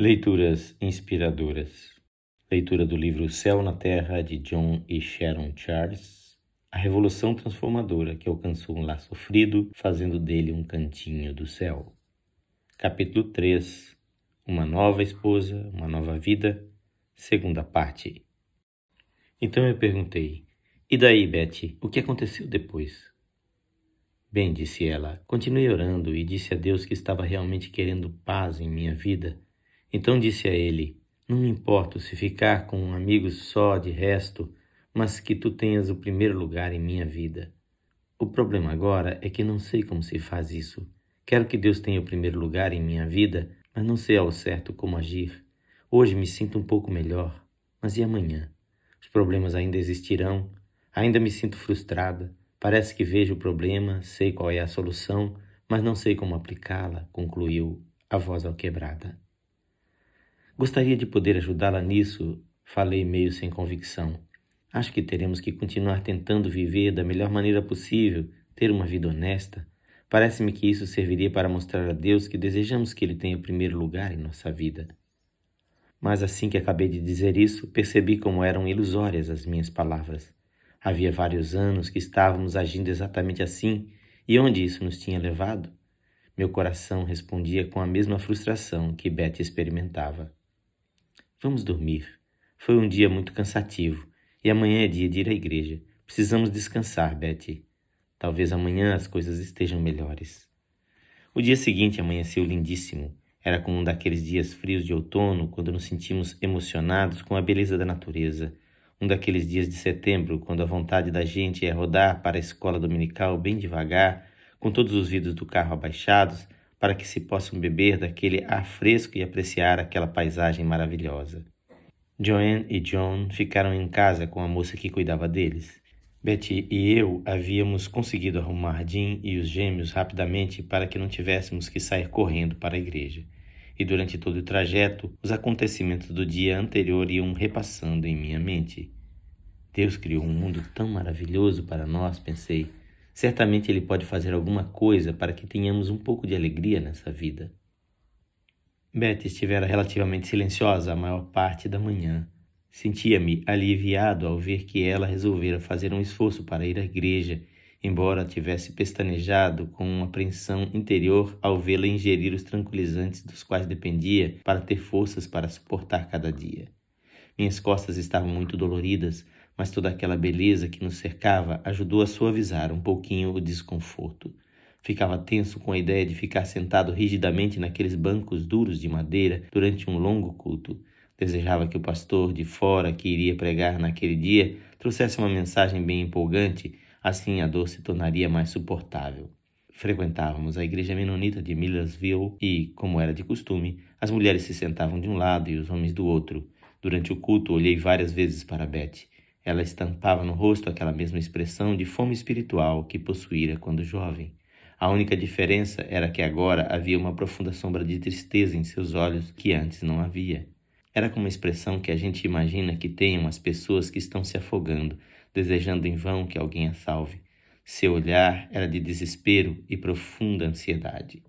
Leituras inspiradoras. Leitura do livro Céu na Terra de John e Sharon Charles. A revolução transformadora que alcançou um lar sofrido, fazendo dele um cantinho do céu. Capítulo 3. Uma nova esposa, uma nova vida. Segunda parte. Então eu perguntei: E daí, Betty, o que aconteceu depois? Bem, disse ela, continuei orando e disse a Deus que estava realmente querendo paz em minha vida então disse a ele: Não me importo se ficar com amigos só de resto, mas que tu tenhas o primeiro lugar em minha vida. O problema agora é que não sei como se faz isso. Quero que Deus tenha o primeiro lugar em minha vida, mas não sei ao certo como agir. Hoje me sinto um pouco melhor, mas e amanhã? Os problemas ainda existirão, ainda me sinto frustrada. Parece que vejo o problema, sei qual é a solução, mas não sei como aplicá-la, concluiu a voz alquebrada. Gostaria de poder ajudá-la nisso, falei meio sem convicção. Acho que teremos que continuar tentando viver da melhor maneira possível, ter uma vida honesta. Parece-me que isso serviria para mostrar a Deus que desejamos que Ele tenha o primeiro lugar em nossa vida. Mas assim que acabei de dizer isso, percebi como eram ilusórias as minhas palavras. Havia vários anos que estávamos agindo exatamente assim, e onde isso nos tinha levado? Meu coração respondia com a mesma frustração que Betty experimentava. Vamos dormir. Foi um dia muito cansativo e amanhã é dia de ir à igreja. Precisamos descansar, Betty. Talvez amanhã as coisas estejam melhores. O dia seguinte amanheceu lindíssimo. Era como um daqueles dias frios de outono, quando nos sentimos emocionados com a beleza da natureza. Um daqueles dias de setembro, quando a vontade da gente é rodar para a escola dominical bem devagar, com todos os vidros do carro abaixados, para que se possam beber daquele ar fresco e apreciar aquela paisagem maravilhosa. Joanne e John ficaram em casa com a moça que cuidava deles. Betty e eu havíamos conseguido arrumar Jim e os gêmeos rapidamente para que não tivéssemos que sair correndo para a igreja. E durante todo o trajeto, os acontecimentos do dia anterior iam repassando em minha mente. Deus criou um mundo tão maravilhoso para nós, pensei. Certamente Ele pode fazer alguma coisa para que tenhamos um pouco de alegria nessa vida. Betty estivera relativamente silenciosa a maior parte da manhã. Sentia-me aliviado ao ver que ela resolvera fazer um esforço para ir à igreja, embora tivesse pestanejado com uma apreensão interior ao vê-la ingerir os tranquilizantes dos quais dependia para ter forças para suportar cada dia. Minhas costas estavam muito doloridas, mas toda aquela beleza que nos cercava ajudou a suavizar um pouquinho o desconforto. Ficava tenso com a ideia de ficar sentado rigidamente naqueles bancos duros de madeira durante um longo culto. Desejava que o pastor de fora que iria pregar naquele dia trouxesse uma mensagem bem empolgante, assim a dor se tornaria mais suportável. Frequentávamos a igreja menonita de Millersville e, como era de costume, as mulheres se sentavam de um lado e os homens do outro. Durante o culto, olhei várias vezes para Beth. Ela estampava no rosto aquela mesma expressão de fome espiritual que possuíra quando jovem. A única diferença era que agora havia uma profunda sombra de tristeza em seus olhos que antes não havia. Era como a expressão que a gente imagina que tenham as pessoas que estão se afogando, desejando em vão que alguém a salve. Seu olhar era de desespero e profunda ansiedade.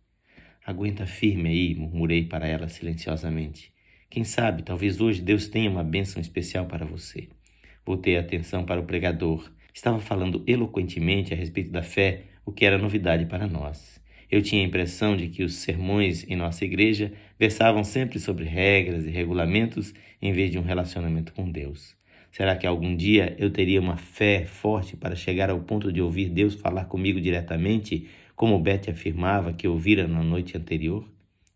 Aguenta firme aí, murmurei para ela silenciosamente. Quem sabe, talvez hoje Deus tenha uma bênção especial para você. Voltei a atenção para o pregador. Estava falando eloquentemente a respeito da fé, o que era novidade para nós. Eu tinha a impressão de que os sermões em nossa igreja versavam sempre sobre regras e regulamentos em vez de um relacionamento com Deus. Será que algum dia eu teria uma fé forte para chegar ao ponto de ouvir Deus falar comigo diretamente, como Beth afirmava que ouvira na noite anterior?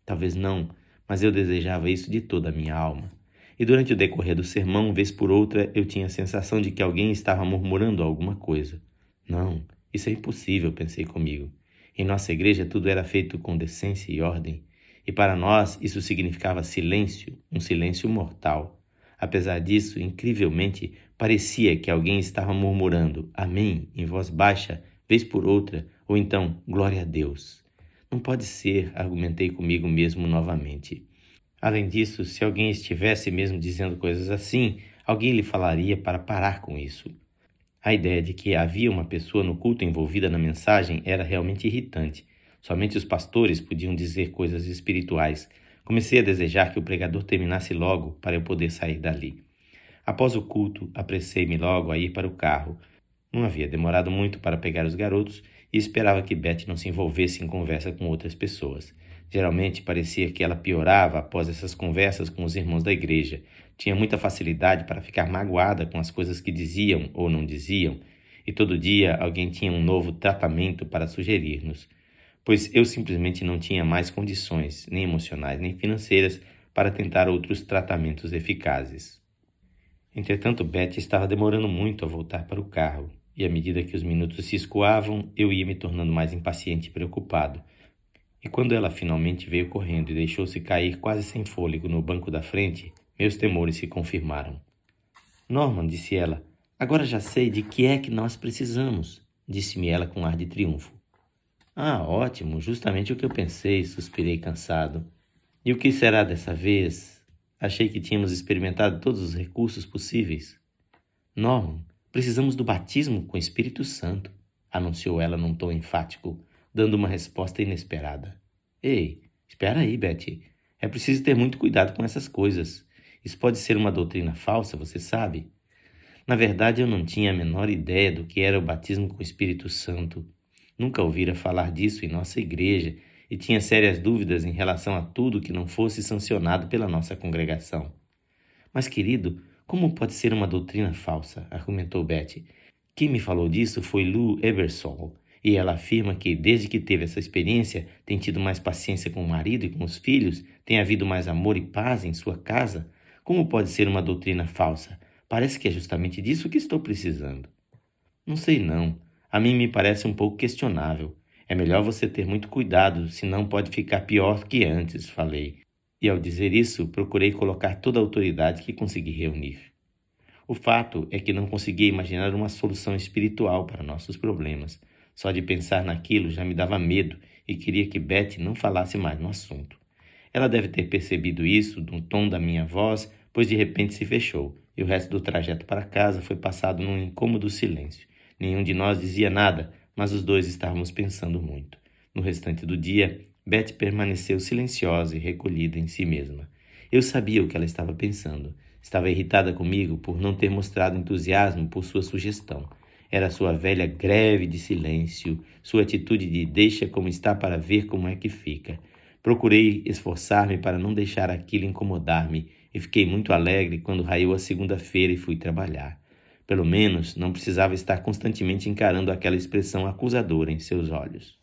Talvez não, mas eu desejava isso de toda a minha alma. E durante o decorrer do sermão, vez por outra, eu tinha a sensação de que alguém estava murmurando alguma coisa. Não, isso é impossível, pensei comigo. Em nossa igreja tudo era feito com decência e ordem, e para nós isso significava silêncio, um silêncio mortal. Apesar disso, incrivelmente, parecia que alguém estava murmurando Amém em voz baixa, vez por outra, ou então Glória a Deus. Não pode ser, argumentei comigo mesmo novamente. Além disso, se alguém estivesse mesmo dizendo coisas assim, alguém lhe falaria para parar com isso. A ideia de que havia uma pessoa no culto envolvida na mensagem era realmente irritante. Somente os pastores podiam dizer coisas espirituais, Comecei a desejar que o pregador terminasse logo para eu poder sair dali. Após o culto, apressei-me logo a ir para o carro. Não havia demorado muito para pegar os garotos e esperava que Beth não se envolvesse em conversa com outras pessoas. Geralmente parecia que ela piorava após essas conversas com os irmãos da igreja. Tinha muita facilidade para ficar magoada com as coisas que diziam ou não diziam, e todo dia alguém tinha um novo tratamento para sugerir-nos, pois eu simplesmente não tinha mais condições, nem emocionais nem financeiras, para tentar outros tratamentos eficazes. Entretanto, Betty estava demorando muito a voltar para o carro, e à medida que os minutos se escoavam, eu ia me tornando mais impaciente e preocupado. E quando ela finalmente veio correndo e deixou-se cair quase sem fôlego no banco da frente, meus temores se confirmaram. Norman, disse ela, agora já sei de que é que nós precisamos, disse-me ela com ar de triunfo. Ah, ótimo, justamente o que eu pensei, suspirei cansado. E o que será dessa vez? Achei que tínhamos experimentado todos os recursos possíveis. Norman, precisamos do batismo com o Espírito Santo, anunciou ela num tom enfático, dando uma resposta inesperada. Ei, espera aí, Betty. É preciso ter muito cuidado com essas coisas. Isso pode ser uma doutrina falsa, você sabe? Na verdade, eu não tinha a menor ideia do que era o batismo com o Espírito Santo. Nunca ouvira falar disso em nossa igreja e tinha sérias dúvidas em relação a tudo que não fosse sancionado pela nossa congregação. Mas, querido, como pode ser uma doutrina falsa? argumentou Betty. Quem me falou disso foi Lou Ebersol, e ela afirma que, desde que teve essa experiência, tem tido mais paciência com o marido e com os filhos, tem havido mais amor e paz em sua casa. Como pode ser uma doutrina falsa? Parece que é justamente disso que estou precisando. Não sei não. A mim me parece um pouco questionável. É melhor você ter muito cuidado, senão pode ficar pior que antes, falei. E ao dizer isso, procurei colocar toda a autoridade que consegui reunir. O fato é que não conseguia imaginar uma solução espiritual para nossos problemas. Só de pensar naquilo já me dava medo e queria que Betty não falasse mais no assunto. Ela deve ter percebido isso do tom da minha voz, pois de repente se fechou, e o resto do trajeto para casa foi passado num incômodo silêncio. Nenhum de nós dizia nada, mas os dois estávamos pensando muito. No restante do dia, Beth permaneceu silenciosa e recolhida em si mesma. Eu sabia o que ela estava pensando. Estava irritada comigo por não ter mostrado entusiasmo por sua sugestão. Era sua velha greve de silêncio, sua atitude de deixa como está para ver como é que fica. Procurei esforçar-me para não deixar aquilo incomodar-me e fiquei muito alegre quando raiou a segunda-feira e fui trabalhar. Pelo menos não precisava estar constantemente encarando aquela expressão acusadora em seus olhos.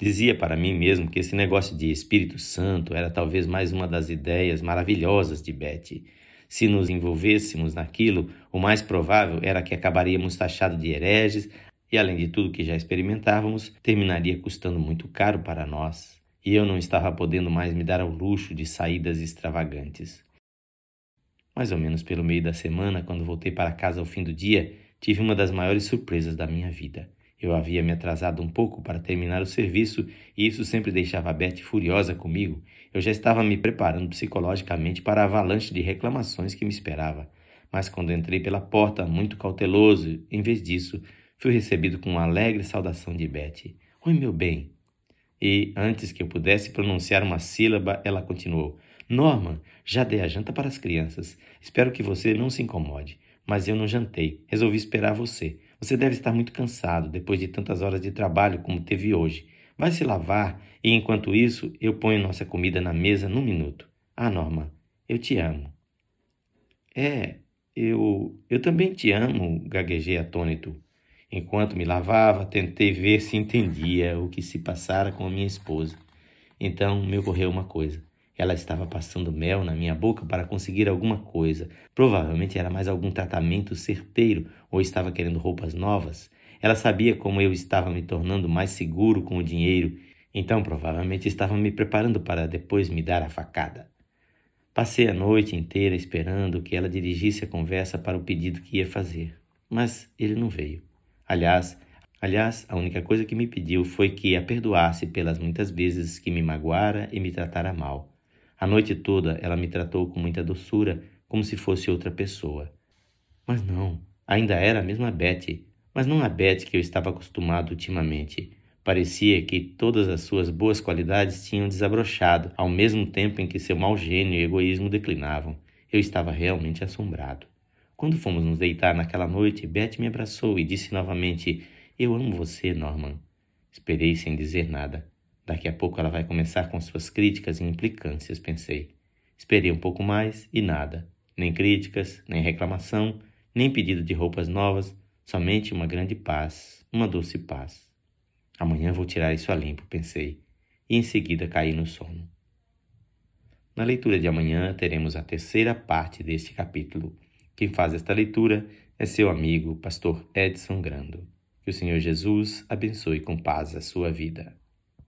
Dizia para mim mesmo que esse negócio de Espírito Santo era talvez mais uma das ideias maravilhosas de Betty. Se nos envolvêssemos naquilo, o mais provável era que acabaríamos taxados de hereges e, além de tudo que já experimentávamos, terminaria custando muito caro para nós. E eu não estava podendo mais me dar ao luxo de saídas extravagantes. Mais ou menos pelo meio da semana, quando voltei para casa ao fim do dia, tive uma das maiores surpresas da minha vida. Eu havia me atrasado um pouco para terminar o serviço e isso sempre deixava Beth furiosa comigo. Eu já estava me preparando psicologicamente para a avalanche de reclamações que me esperava. Mas quando entrei pela porta, muito cauteloso, em vez disso, fui recebido com uma alegre saudação de Beth. Oi, meu bem. E, antes que eu pudesse pronunciar uma sílaba, ela continuou. Norman, já dei a janta para as crianças. Espero que você não se incomode. Mas eu não jantei. Resolvi esperar você. Você deve estar muito cansado depois de tantas horas de trabalho como teve hoje. Vai se lavar e, enquanto isso, eu ponho nossa comida na mesa num minuto. Ah, Norman, eu te amo. É, eu. Eu também te amo, gaguejei atônito. Enquanto me lavava, tentei ver se entendia o que se passara com a minha esposa. Então me ocorreu uma coisa. Ela estava passando mel na minha boca para conseguir alguma coisa. Provavelmente era mais algum tratamento certeiro ou estava querendo roupas novas. Ela sabia como eu estava me tornando mais seguro com o dinheiro, então provavelmente estava me preparando para depois me dar a facada. Passei a noite inteira esperando que ela dirigisse a conversa para o pedido que ia fazer, mas ele não veio. Aliás, aliás, a única coisa que me pediu foi que a perdoasse pelas muitas vezes que me magoara e me tratara mal. A noite toda ela me tratou com muita doçura, como se fosse outra pessoa. Mas não, ainda era a mesma Betty, mas não a Betty que eu estava acostumado ultimamente. Parecia que todas as suas boas qualidades tinham desabrochado, ao mesmo tempo em que seu mau gênio e egoísmo declinavam. Eu estava realmente assombrado. Quando fomos nos deitar naquela noite, Beth me abraçou e disse novamente: Eu amo você, Norman. Esperei sem dizer nada. Daqui a pouco ela vai começar com suas críticas e implicâncias, pensei. Esperei um pouco mais e nada. Nem críticas, nem reclamação, nem pedido de roupas novas, somente uma grande paz, uma doce paz. Amanhã vou tirar isso a limpo, pensei, e em seguida caí no sono. Na leitura de amanhã teremos a terceira parte deste capítulo. Quem faz esta leitura é seu amigo, pastor Edson Grando. Que o Senhor Jesus abençoe com paz a sua vida.